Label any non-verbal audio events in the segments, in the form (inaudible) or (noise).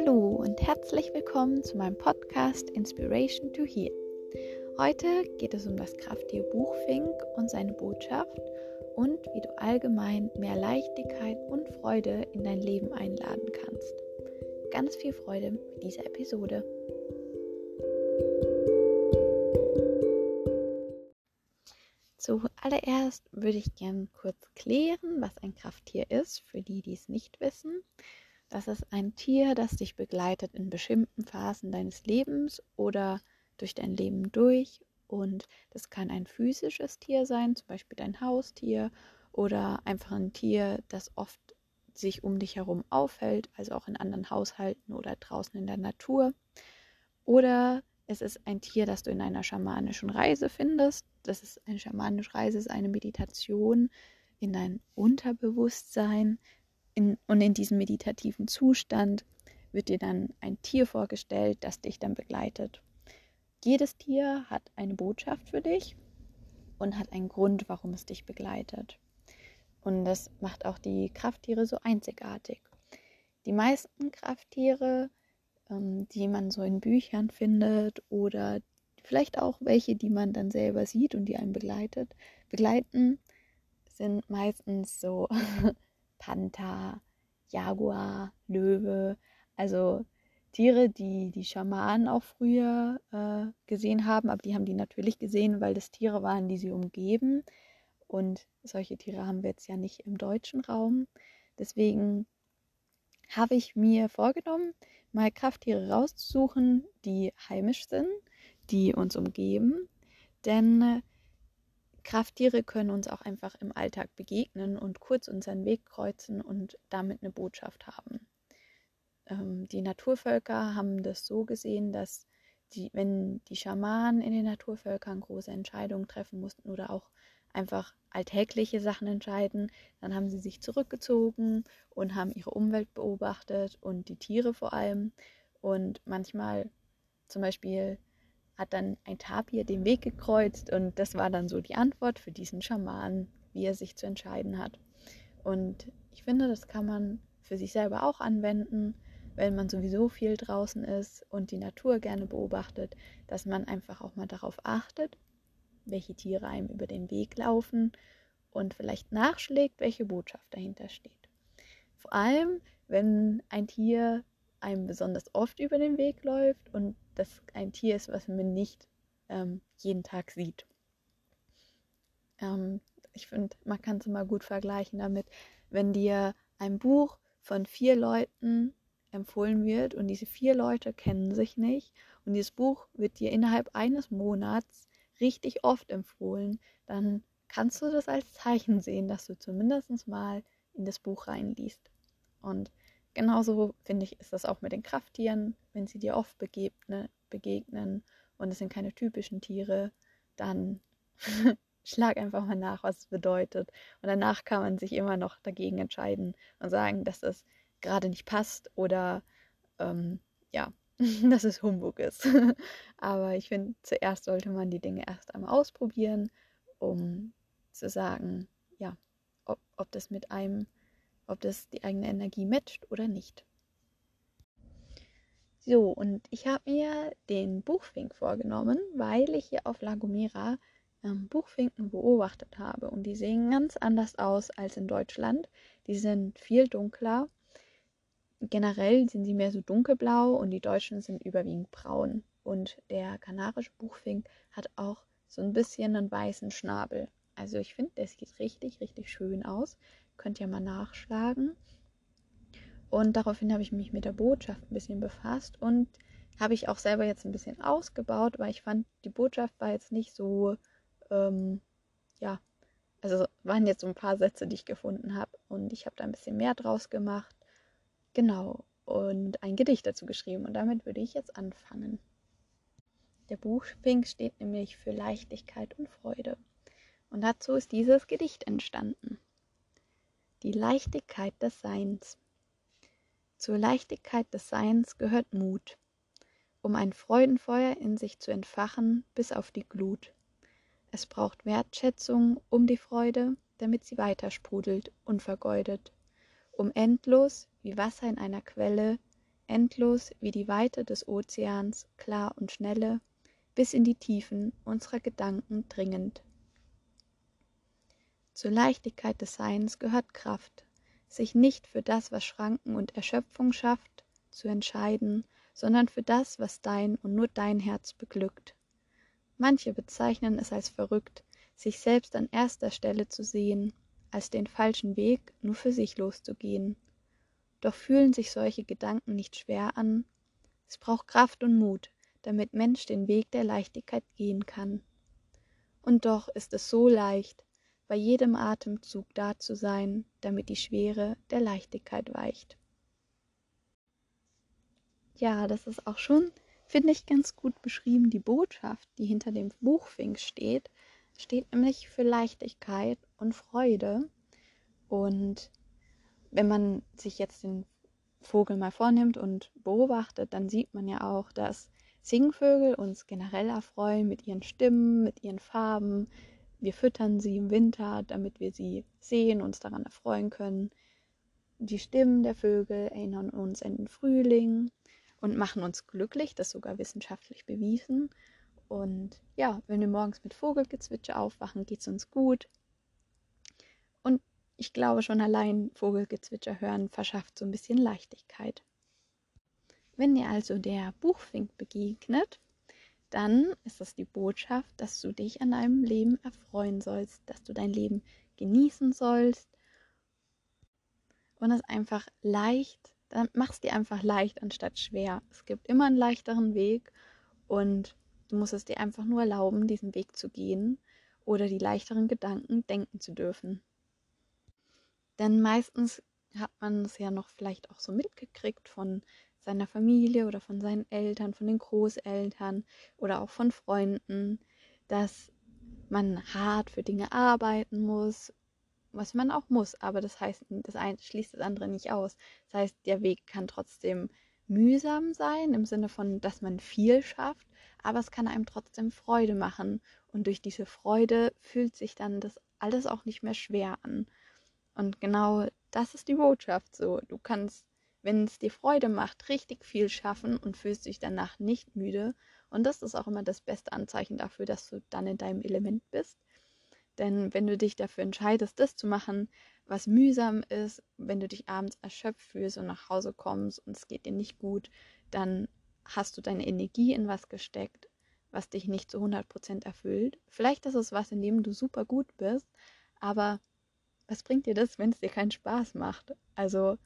Hallo und herzlich willkommen zu meinem Podcast Inspiration to Heal. Heute geht es um das Krafttier Buchfink und seine Botschaft und wie du allgemein mehr Leichtigkeit und Freude in dein Leben einladen kannst. Ganz viel Freude mit dieser Episode. Zuallererst würde ich gerne kurz klären, was ein Krafttier ist, für die, die es nicht wissen. Das ist ein Tier, das dich begleitet in bestimmten Phasen deines Lebens oder durch dein Leben durch. Und das kann ein physisches Tier sein, zum Beispiel dein Haustier oder einfach ein Tier, das oft sich um dich herum aufhält, also auch in anderen Haushalten oder draußen in der Natur. Oder es ist ein Tier, das du in einer schamanischen Reise findest. Das ist eine schamanische Reise, ist eine Meditation in dein Unterbewusstsein. In, und in diesem meditativen Zustand wird dir dann ein Tier vorgestellt, das dich dann begleitet. Jedes Tier hat eine Botschaft für dich und hat einen Grund, warum es dich begleitet. Und das macht auch die Krafttiere so einzigartig. Die meisten Krafttiere ähm, die man so in Büchern findet oder vielleicht auch welche, die man dann selber sieht und die einen begleitet, begleiten, sind meistens so (laughs) Panther, Jaguar, Löwe, also Tiere, die die Schamanen auch früher äh, gesehen haben, aber die haben die natürlich gesehen, weil das Tiere waren, die sie umgeben. Und solche Tiere haben wir jetzt ja nicht im deutschen Raum. Deswegen habe ich mir vorgenommen, mal Krafttiere rauszusuchen, die heimisch sind, die uns umgeben. Denn äh, Krafttiere können uns auch einfach im Alltag begegnen und kurz unseren Weg kreuzen und damit eine Botschaft haben. Ähm, die Naturvölker haben das so gesehen, dass die, wenn die Schamanen in den Naturvölkern große Entscheidungen treffen mussten oder auch einfach alltägliche Sachen entscheiden. Dann haben sie sich zurückgezogen und haben ihre Umwelt beobachtet und die Tiere vor allem. Und manchmal zum Beispiel hat dann ein Tapir den Weg gekreuzt und das war dann so die Antwort für diesen Schaman, wie er sich zu entscheiden hat. Und ich finde, das kann man für sich selber auch anwenden, wenn man sowieso viel draußen ist und die Natur gerne beobachtet, dass man einfach auch mal darauf achtet, welche Tiere einem über den Weg laufen und vielleicht nachschlägt, welche Botschaft dahinter steht. Vor allem, wenn ein Tier einem besonders oft über den Weg läuft und das ein Tier ist, was man nicht ähm, jeden Tag sieht. Ähm, ich finde, man kann es immer gut vergleichen damit, wenn dir ein Buch von vier Leuten empfohlen wird und diese vier Leute kennen sich nicht und dieses Buch wird dir innerhalb eines Monats richtig oft empfohlen, dann kannst du das als Zeichen sehen, dass du zumindest mal in das Buch reinliest. Und genauso finde ich, ist das auch mit den Krafttieren. Wenn sie dir oft begegne, begegnen und es sind keine typischen Tiere, dann (laughs) schlag einfach mal nach, was es bedeutet. Und danach kann man sich immer noch dagegen entscheiden und sagen, dass es gerade nicht passt oder ähm, ja, (laughs) dass es Humbug ist. (laughs) Aber ich finde, zuerst sollte man die Dinge erst einmal ausprobieren, um zu sagen, ja, ob, ob das mit einem, ob das die eigene Energie matcht oder nicht. So, und ich habe mir den Buchfink vorgenommen, weil ich hier auf La Gomera ähm, Buchfinken beobachtet habe. Und die sehen ganz anders aus als in Deutschland. Die sind viel dunkler generell sind sie mehr so dunkelblau und die deutschen sind überwiegend braun. Und der kanarische Buchfink hat auch so ein bisschen einen weißen Schnabel. Also ich finde, der sieht richtig, richtig schön aus. Könnt ihr mal nachschlagen. Und daraufhin habe ich mich mit der Botschaft ein bisschen befasst und habe ich auch selber jetzt ein bisschen ausgebaut, weil ich fand, die Botschaft war jetzt nicht so, ähm, ja, also waren jetzt so ein paar Sätze, die ich gefunden habe und ich habe da ein bisschen mehr draus gemacht Genau, und ein Gedicht dazu geschrieben und damit würde ich jetzt anfangen. Der Buchfink steht nämlich für Leichtigkeit und Freude. Und dazu ist dieses Gedicht entstanden. Die Leichtigkeit des Seins. Zur Leichtigkeit des Seins gehört Mut, um ein Freudenfeuer in sich zu entfachen bis auf die Glut. Es braucht Wertschätzung um die Freude, damit sie weitersprudelt, unvergeudet um endlos wie Wasser in einer Quelle endlos wie die Weite des Ozeans, klar und schnelle, bis in die Tiefen unserer Gedanken dringend. Zur Leichtigkeit des Seins gehört Kraft, sich nicht für das, was Schranken und Erschöpfung schafft, zu entscheiden, sondern für das, was dein und nur dein Herz beglückt. Manche bezeichnen es als verrückt, sich selbst an erster Stelle zu sehen, als den falschen Weg nur für sich loszugehen. Doch fühlen sich solche Gedanken nicht schwer an. Es braucht Kraft und Mut, damit Mensch den Weg der Leichtigkeit gehen kann. Und doch ist es so leicht, bei jedem Atemzug da zu sein, damit die Schwere der Leichtigkeit weicht. Ja, das ist auch schon, finde ich, ganz gut beschrieben, die Botschaft, die hinter dem Buchfink steht, steht nämlich für Leichtigkeit und Freude. Und wenn man sich jetzt den Vogel mal vornimmt und beobachtet, dann sieht man ja auch, dass Singvögel uns generell erfreuen mit ihren Stimmen, mit ihren Farben. Wir füttern sie im Winter, damit wir sie sehen, uns daran erfreuen können. Die Stimmen der Vögel erinnern uns an den Frühling und machen uns glücklich, das sogar wissenschaftlich bewiesen. Und ja, wenn wir morgens mit Vogelgezwitscher aufwachen, geht es uns gut. Und ich glaube schon allein Vogelgezwitscher hören verschafft so ein bisschen Leichtigkeit. Wenn dir also der Buchfink begegnet, dann ist das die Botschaft, dass du dich an deinem Leben erfreuen sollst, dass du dein Leben genießen sollst und es einfach leicht, dann machst dir einfach leicht anstatt schwer. Es gibt immer einen leichteren Weg und du musst es dir einfach nur erlauben, diesen Weg zu gehen oder die leichteren Gedanken denken zu dürfen. Denn meistens hat man es ja noch vielleicht auch so mitgekriegt von seiner Familie oder von seinen Eltern, von den Großeltern oder auch von Freunden, dass man hart für Dinge arbeiten muss, was man auch muss, aber das heißt, das eine schließt das andere nicht aus. Das heißt, der Weg kann trotzdem mühsam sein, im Sinne von, dass man viel schafft, aber es kann einem trotzdem Freude machen. Und durch diese Freude fühlt sich dann das alles auch nicht mehr schwer an. Und genau das ist die Botschaft so. Du kannst wenn es dir Freude macht, richtig viel schaffen und fühlst dich danach nicht müde. Und das ist auch immer das beste Anzeichen dafür, dass du dann in deinem Element bist. Denn wenn du dich dafür entscheidest, das zu machen, was mühsam ist, wenn du dich abends erschöpft fühlst und nach Hause kommst und es geht dir nicht gut, dann hast du deine Energie in was gesteckt, was dich nicht zu 100% erfüllt. Vielleicht ist es was, in dem du super gut bist, aber was bringt dir das, wenn es dir keinen Spaß macht? Also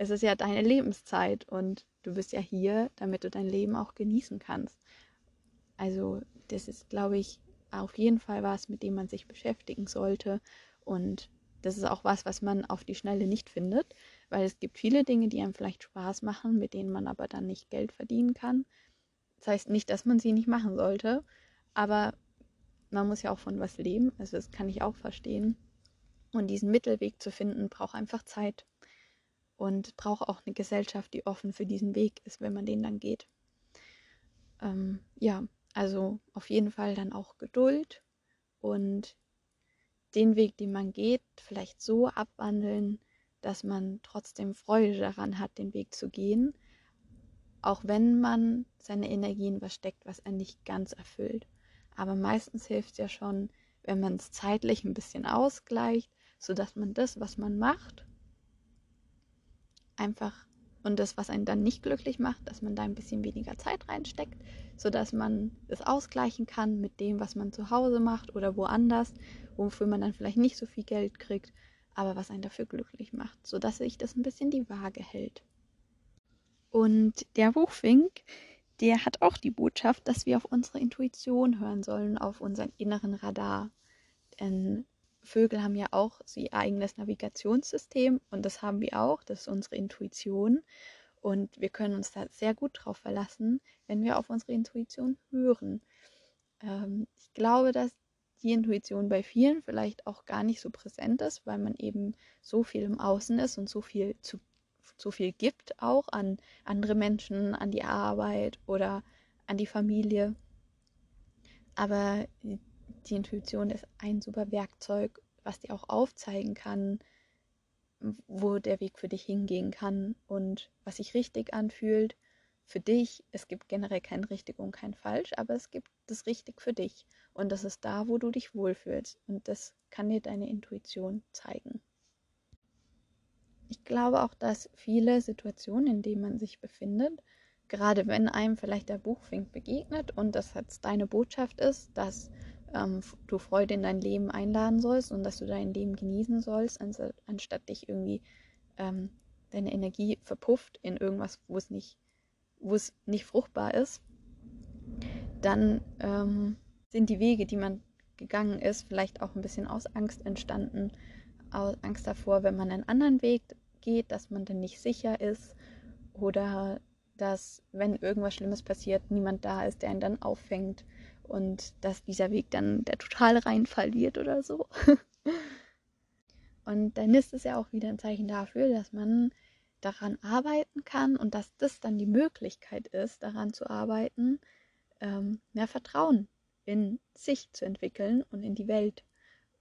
es ist ja deine Lebenszeit und du bist ja hier, damit du dein Leben auch genießen kannst. Also das ist, glaube ich, auf jeden Fall was, mit dem man sich beschäftigen sollte. Und das ist auch was, was man auf die Schnelle nicht findet, weil es gibt viele Dinge, die einem vielleicht Spaß machen, mit denen man aber dann nicht Geld verdienen kann. Das heißt nicht, dass man sie nicht machen sollte, aber man muss ja auch von was leben. Also das kann ich auch verstehen. Und diesen Mittelweg zu finden, braucht einfach Zeit und braucht auch eine Gesellschaft, die offen für diesen Weg ist, wenn man den dann geht. Ähm, ja, also auf jeden Fall dann auch Geduld und den Weg, den man geht, vielleicht so abwandeln, dass man trotzdem Freude daran hat, den Weg zu gehen, auch wenn man seine Energien versteckt, was er nicht ganz erfüllt. Aber meistens hilft es ja schon, wenn man es zeitlich ein bisschen ausgleicht, sodass man das, was man macht, einfach und das, was einen dann nicht glücklich macht, dass man da ein bisschen weniger Zeit reinsteckt, sodass man es ausgleichen kann mit dem, was man zu Hause macht oder woanders, wofür man dann vielleicht nicht so viel Geld kriegt, aber was einen dafür glücklich macht, sodass sich das ein bisschen die Waage hält. Und der Buchfink, der hat auch die Botschaft, dass wir auf unsere Intuition hören sollen, auf unseren inneren Radar. Denn Vögel haben ja auch ihr eigenes Navigationssystem und das haben wir auch, das ist unsere Intuition. Und wir können uns da sehr gut drauf verlassen, wenn wir auf unsere Intuition hören. Ähm, ich glaube, dass die Intuition bei vielen vielleicht auch gar nicht so präsent ist, weil man eben so viel im Außen ist und so viel zu so viel gibt auch an andere Menschen, an die Arbeit oder an die Familie. Aber die Intuition ist ein super Werkzeug, was dir auch aufzeigen kann, wo der Weg für dich hingehen kann und was sich richtig anfühlt für dich. Es gibt generell kein richtig und kein falsch, aber es gibt das richtig für dich. Und das ist da, wo du dich wohlfühlst. Und das kann dir deine Intuition zeigen. Ich glaube auch, dass viele Situationen, in denen man sich befindet, gerade wenn einem vielleicht der Buchfink begegnet und das jetzt deine Botschaft ist, dass ähm, du Freude in dein Leben einladen sollst und dass du dein Leben genießen sollst, anstatt dich irgendwie ähm, deine Energie verpufft in irgendwas, wo es nicht, wo es nicht fruchtbar ist, dann ähm, sind die Wege, die man gegangen ist, vielleicht auch ein bisschen aus Angst entstanden, aus Angst davor, wenn man einen anderen Weg geht, dass man dann nicht sicher ist oder dass, wenn irgendwas Schlimmes passiert, niemand da ist, der ihn dann auffängt und dass dieser Weg dann der totale Reinfall wird oder so. (laughs) und dann ist es ja auch wieder ein Zeichen dafür, dass man daran arbeiten kann und dass das dann die Möglichkeit ist, daran zu arbeiten, ähm, mehr Vertrauen in sich zu entwickeln und in die Welt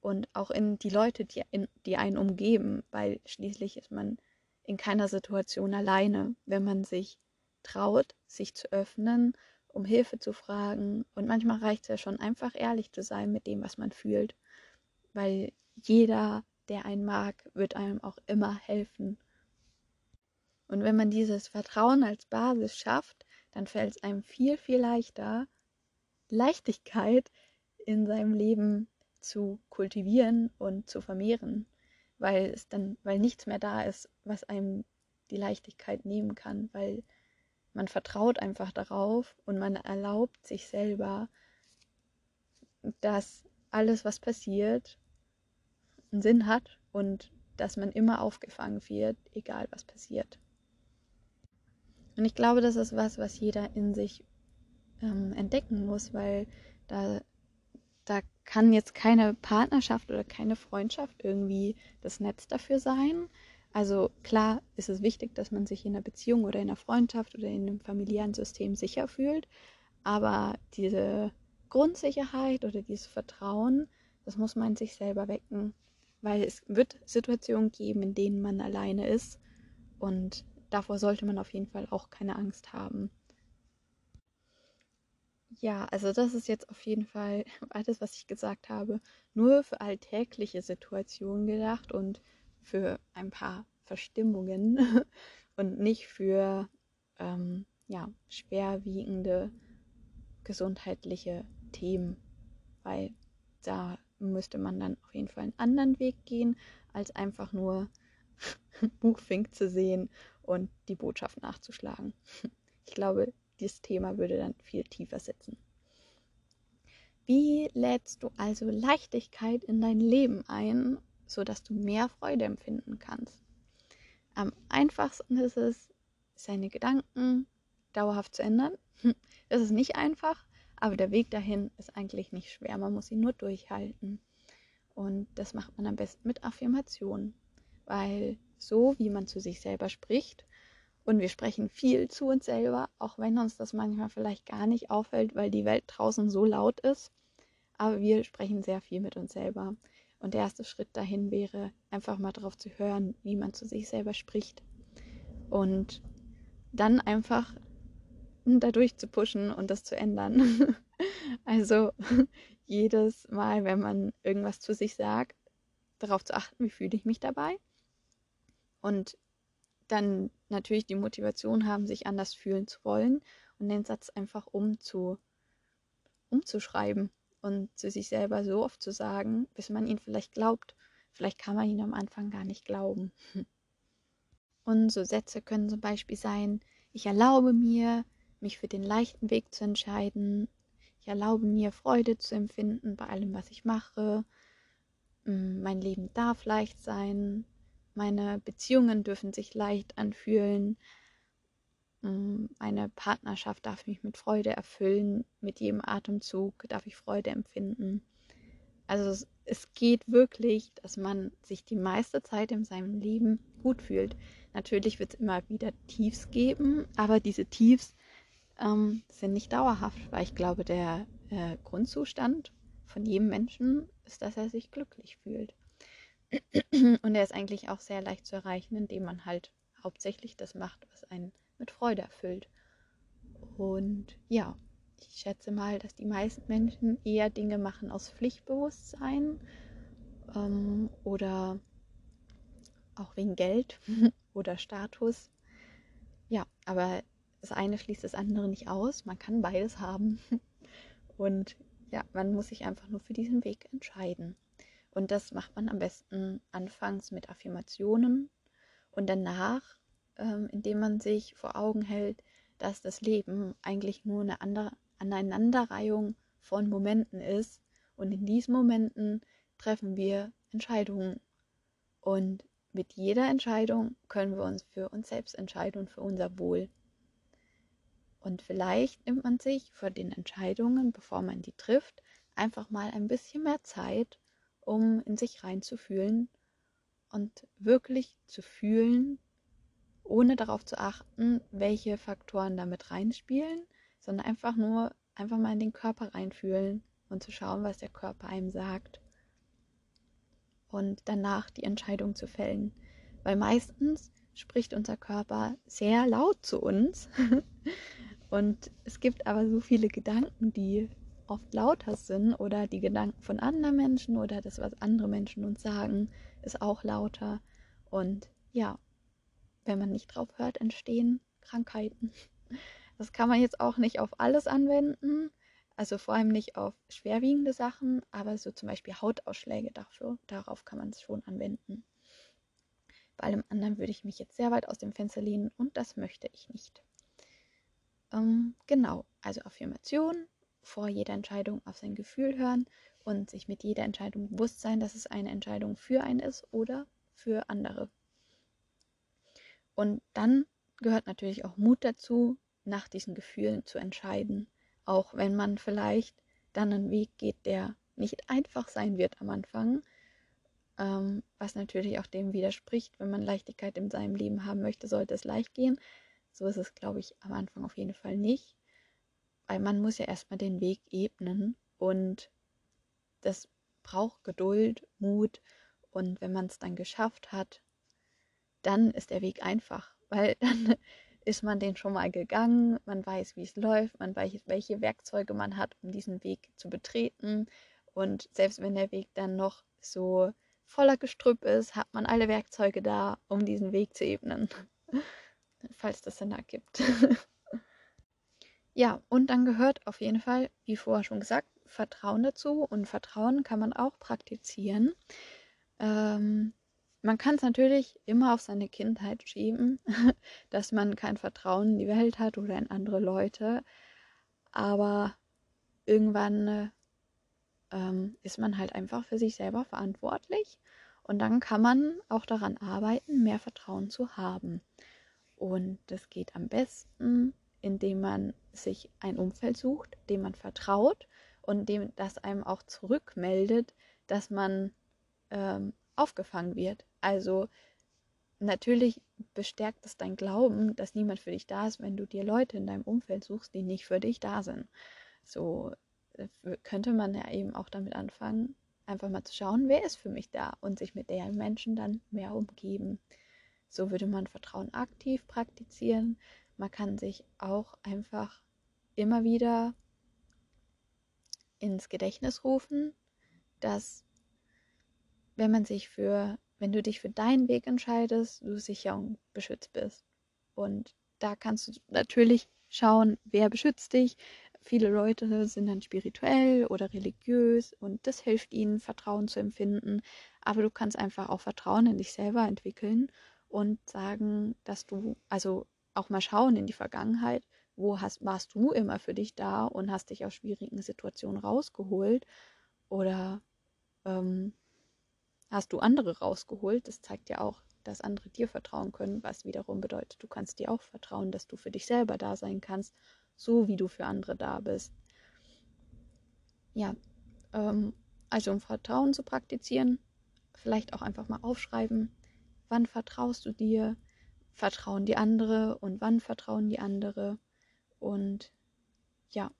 und auch in die Leute, die, in, die einen umgeben, weil schließlich ist man in keiner Situation alleine, wenn man sich traut, sich zu öffnen, um Hilfe zu fragen. Und manchmal reicht es ja schon einfach ehrlich zu sein mit dem, was man fühlt, weil jeder, der einen mag, wird einem auch immer helfen. Und wenn man dieses Vertrauen als Basis schafft, dann fällt es einem viel, viel leichter, Leichtigkeit in seinem Leben zu kultivieren und zu vermehren, weil es dann, weil nichts mehr da ist, was einem die Leichtigkeit nehmen kann, weil man vertraut einfach darauf und man erlaubt sich selber, dass alles, was passiert, einen Sinn hat und dass man immer aufgefangen wird, egal was passiert. Und ich glaube, das ist was, was jeder in sich ähm, entdecken muss, weil da, da kann jetzt keine Partnerschaft oder keine Freundschaft irgendwie das Netz dafür sein. Also klar ist es wichtig, dass man sich in einer Beziehung oder in einer Freundschaft oder in einem familiären System sicher fühlt, aber diese Grundsicherheit oder dieses Vertrauen, das muss man sich selber wecken, weil es wird Situationen geben, in denen man alleine ist. Und davor sollte man auf jeden Fall auch keine Angst haben. Ja, also das ist jetzt auf jeden Fall (laughs) alles, was ich gesagt habe, nur für alltägliche Situationen gedacht. Und für ein paar Verstimmungen (laughs) und nicht für ähm, ja, schwerwiegende gesundheitliche Themen, weil da müsste man dann auf jeden Fall einen anderen Weg gehen, als einfach nur (laughs) Buchfink zu sehen und die Botschaft nachzuschlagen. (laughs) Ich glaube, dieses Thema würde dann viel tiefer sitzen. Wie lädst du also Leichtigkeit in dein Leben ein sodass du mehr Freude empfinden kannst. Am einfachsten ist es, seine Gedanken dauerhaft zu ändern. (laughs) Das ist nicht einfach, aber der Weg dahin ist eigentlich nicht schwer. Man muss ihn nur durchhalten. Und das macht man am besten mit Affirmationen, weil so wie man zu sich selber spricht, und wir sprechen viel zu uns selber, auch wenn uns das manchmal vielleicht gar nicht auffällt, weil die Welt draußen so laut ist, aber wir sprechen sehr viel mit uns selber. Und der erste Schritt dahin wäre, einfach mal darauf zu hören, wie man zu sich selber spricht. Und dann einfach dadurch zu pushen und das zu ändern. (laughs) also (laughs) jedes Mal, wenn man irgendwas zu sich sagt, darauf zu achten, wie fühle ich mich dabei. Und dann natürlich die Motivation haben, sich anders fühlen zu wollen und den Satz einfach umzu, umzuschreiben und zu sich selber so oft zu sagen, bis man ihn vielleicht glaubt. Vielleicht kann man ihn am Anfang gar nicht glauben. (laughs) Und so Sätze können zum Beispiel sein, ich erlaube mir, mich für den leichten Weg zu entscheiden. Ich erlaube mir, Freude zu empfinden bei allem, was ich mache. Mm, mein Leben darf leicht sein. Meine Beziehungen dürfen sich leicht anfühlen. Mm, meine Partnerschaft darf mich mit Freude erfüllen. Mit jedem Atemzug darf ich Freude empfinden. Also es, geht wirklich, dass man sich die meiste Zeit in seinem Leben gut fühlt. Natürlich wird es immer wieder Tiefs geben, aber diese Tiefs ähm, sind nicht dauerhaft, weil ich glaube, der äh, Grundzustand von jedem Menschen ist, dass er sich glücklich fühlt. Und er ist eigentlich auch sehr leicht zu erreichen, indem man halt hauptsächlich das macht, was einen mit Freude erfüllt. Und ja, ich schätze mal, dass die meisten Menschen eher Dinge machen aus Pflichtbewusstsein ähm, oder auch wegen Geld (laughs) oder Status. Ja, aber das eine schließt das andere nicht aus. Man kann beides haben. (laughs) Und ja, man muss sich einfach nur für diesen Weg entscheiden. Und das macht man am besten anfangs mit Affirmationen und danach, ähm, indem man sich vor Augen hält, dass das Leben eigentlich nur eine andere Aneinanderreihung von Momenten ist. Und in diesen Momenten treffen wir Entscheidungen. Und mit jeder Entscheidung können wir uns für uns selbst entscheiden und für unser Wohl. Und vielleicht nimmt man sich vor den Entscheidungen, bevor man die trifft, einfach mal ein bisschen mehr Zeit, um in sich reinzufühlen und wirklich zu fühlen, ohne darauf zu achten, welche Faktoren damit reinspielen, sondern einfach nur einfach mal in den Körper reinfühlen und zu schauen, was der Körper einem sagt und danach die Entscheidung zu fällen. Weil meistens spricht unser Körper sehr laut zu uns. (laughs) und es gibt aber so viele Gedanken, die oft lauter sind oder die Gedanken von anderen Menschen oder das, was andere Menschen uns sagen, ist auch lauter. Und ja, wenn man nicht drauf hört, entstehen Krankheiten. Das kann man jetzt auch nicht auf alles anwenden, also vor allem nicht auf schwerwiegende Sachen, aber so zum Beispiel Hautausschläge dafür, darauf kann man es schon anwenden. Bei allem anderen würde ich mich jetzt sehr weit aus dem Fenster lehnen und das möchte ich nicht. Ähm, genau, also Affirmation, vor jeder Entscheidung auf sein Gefühl hören und sich mit jeder Entscheidung bewusst sein, dass es eine Entscheidung für einen ist oder für andere. Und dann gehört natürlich auch Mut dazu, nach diesen Gefühlen zu entscheiden. Auch wenn man vielleicht dann einen Weg geht, der nicht einfach sein wird am Anfang, ähm, was natürlich auch dem widerspricht, wenn man Leichtigkeit in seinem Leben haben möchte, sollte es leicht gehen. So ist es, glaube ich, am Anfang auf jeden Fall nicht, weil man muss ja erstmal den Weg ebnen und das braucht Geduld, Mut. Und wenn man es dann geschafft hat, dann ist der Weg einfach, weil (laughs) dann ist man den schon mal gegangen, man weiß, wie es läuft, man weiß, welche Werkzeuge man hat, um diesen Weg zu betreten. Und selbst wenn der Weg dann noch so voller Gestrüpp ist, hat man alle Werkzeuge da, um diesen Weg zu ebnen. (laughs) Falls das Sinn ergibt. (laughs) ja, und dann gehört auf jeden Fall, wie vorher schon gesagt, Vertrauen dazu. Und Vertrauen kann man auch praktizieren. Ähm, man kann es natürlich immer auf seine Kindheit schieben, (laughs) dass man kein Vertrauen in die Welt hat oder in andere Leute. Aber irgendwann äh, ähm, ist man halt einfach für sich selber verantwortlich. Und dann kann man auch daran arbeiten, mehr Vertrauen zu haben. Und das geht am besten, indem man sich ein Umfeld sucht, dem man vertraut und dem das einem auch zurückmeldet, dass man ähm, aufgefangen wird. Also natürlich bestärkt es dein Glauben, dass niemand für dich da ist, wenn du dir Leute in deinem Umfeld suchst, die nicht für dich da sind. So äh, könnte man ja eben auch damit anfangen, einfach mal zu schauen, wer ist für mich da und sich mit der Menschen dann mehr umgeben. So würde man Vertrauen aktiv praktizieren. Man kann sich auch einfach immer wieder ins Gedächtnis rufen, dass wenn man sich für, wenn du dich für deinen Weg entscheidest, du sicher und beschützt bist. Und da kannst du natürlich schauen, wer beschützt dich. Viele Leute sind dann spirituell oder religiös und das hilft ihnen, Vertrauen zu empfinden. Aber du kannst einfach auch Vertrauen in dich selber entwickeln und sagen, dass du, also auch mal schauen in die Vergangenheit, wo hast, warst du immer für dich da und hast dich aus schwierigen Situationen rausgeholt oder ähm, hast du andere rausgeholt. Das zeigt ja auch, dass andere dir vertrauen können, was wiederum bedeutet, du kannst dir auch vertrauen, dass du für dich selber da sein kannst, so wie du für andere da bist. Ja, ähm, also um Vertrauen zu praktizieren, vielleicht auch einfach mal aufschreiben, wann vertraust du dir, vertrauen die andere und wann vertrauen die andere und ja,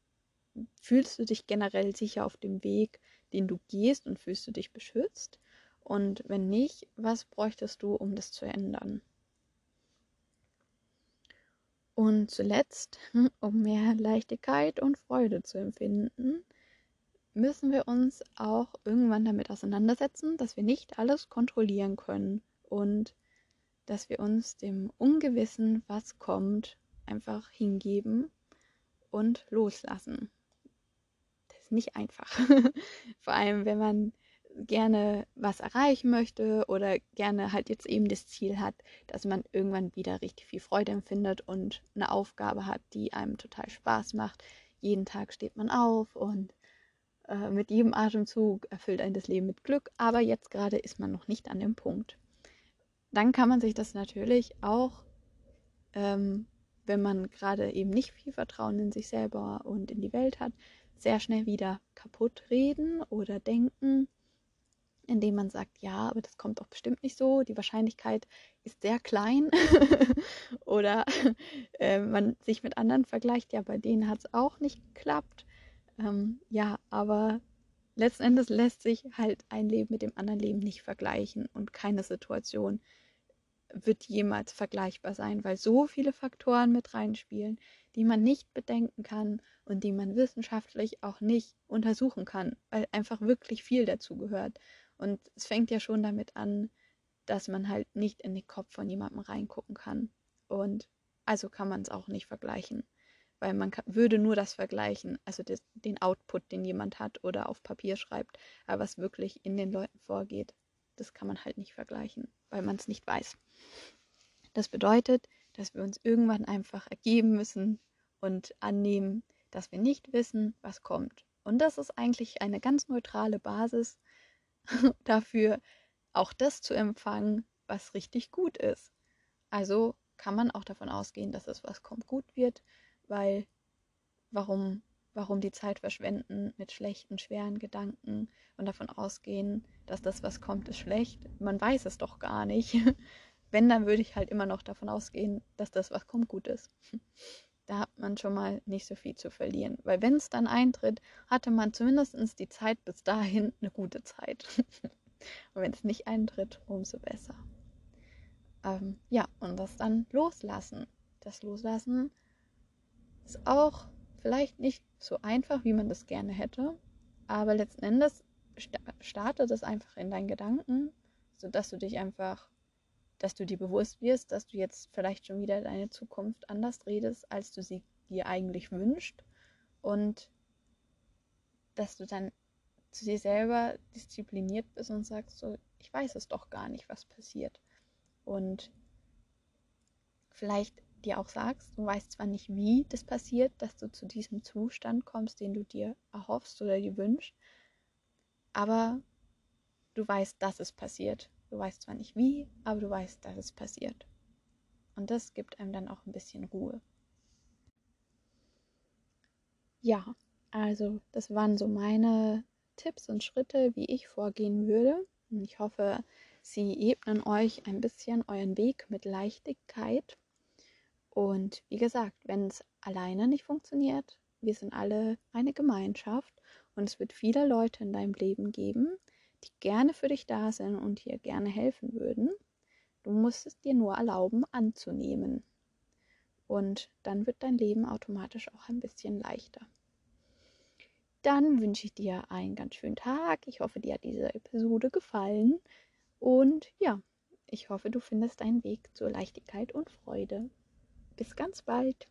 fühlst du dich generell sicher auf dem Weg, den du gehst und fühlst du dich beschützt Und wenn nicht, was bräuchtest du, um das zu ändern? Und zuletzt, (laughs) um mehr Leichtigkeit und Freude zu empfinden, müssen wir uns auch irgendwann damit auseinandersetzen, dass wir nicht alles kontrollieren können und dass wir uns dem Ungewissen, was kommt, einfach hingeben und loslassen. Das ist nicht einfach. (laughs) Vor allem, wenn man gerne was erreichen möchte oder gerne halt jetzt eben das Ziel hat, dass man irgendwann wieder richtig viel Freude empfindet und eine Aufgabe hat, die einem total Spaß macht. Jeden Tag steht man auf und äh, mit jedem Atemzug erfüllt ein das Leben mit Glück, aber jetzt gerade ist man noch nicht an dem Punkt. Dann kann man sich das natürlich auch, ähm, wenn man gerade eben nicht viel Vertrauen in sich selber und in die Welt hat, sehr schnell wieder kaputt reden oder denken, indem man sagt, ja, aber das kommt doch bestimmt nicht so, die Wahrscheinlichkeit ist sehr klein (laughs) oder (laughs) äh, man sich mit anderen vergleicht, ja, bei denen hat es auch nicht geklappt. Ähm, ja, aber letzten Endes lässt sich halt ein Leben mit dem anderen Leben nicht vergleichen und keine Situation wird jemals vergleichbar sein, weil so viele Faktoren mit reinspielen, die man nicht bedenken kann und die man wissenschaftlich auch nicht untersuchen kann, weil einfach wirklich viel dazu gehört. Und es fängt ja schon damit an, dass man halt nicht in den Kopf von jemandem reingucken kann. Und also kann man es auch nicht vergleichen, weil man kann, würde nur das vergleichen, also des, den Output, den jemand hat oder auf Papier schreibt, aber was wirklich in den Leuten vorgeht, das kann man halt nicht vergleichen, weil man es nicht weiß. Das bedeutet, dass wir uns irgendwann einfach ergeben müssen und annehmen, dass wir nicht wissen, was kommt. Und das ist eigentlich eine ganz neutrale Basis, (laughs) dafür, auch das zu empfangen, was richtig gut ist. Also kann man auch davon ausgehen, dass es was kommt gut wird, weil warum, warum die Zeit verschwenden mit schlechten, schweren Gedanken und davon ausgehen, dass das, was kommt, ist schlecht. Man weiß es doch gar nicht. (laughs) Wenn, dann würde ich halt immer noch davon ausgehen, dass das, was kommt, gut ist. (laughs) Da hat man schon mal nicht so viel zu verlieren. Weil wenn es dann eintritt, hatte man zumindest die Zeit bis dahin eine gute Zeit. (laughs) und wenn es nicht eintritt, umso besser. Ähm, ja, und das dann loslassen. Das Loslassen ist auch vielleicht nicht so einfach, wie man das gerne hätte. Aber letzten Endes startet es einfach in deinen Gedanken, sodass du dich einfach dass du dir bewusst wirst, dass du jetzt vielleicht schon wieder deine Zukunft anders redest, als du sie dir eigentlich wünschst und dass du dann zu dir selber diszipliniert bist und sagst so, ich weiß es doch gar nicht, was passiert. Und vielleicht dir auch sagst, du weißt zwar nicht, wie das passiert, dass du zu diesem Zustand kommst, den du dir erhoffst oder dir wünschst, aber du weißt, dass es passiert Du weißt zwar nicht wie, aber du weißt, dass es passiert. Und das gibt einem dann auch ein bisschen Ruhe. Ja, also das waren so meine Tipps und Schritte, wie ich vorgehen würde. Und ich hoffe, sie ebnen euch ein bisschen euren Weg mit Leichtigkeit. Und wie gesagt, wenn es alleine nicht funktioniert, wir sind alle eine Gemeinschaft und es wird viele Leute in deinem Leben geben, die gerne für dich da sind und dir gerne helfen würden. Du musst es dir nur erlauben anzunehmen. Und dann wird dein Leben automatisch auch ein bisschen leichter. Dann wünsche ich dir einen ganz schönen Tag. Ich hoffe, dir hat diese Episode gefallen. Und ja, ich hoffe, du findest deinen Weg zur Leichtigkeit und Freude. Bis ganz bald.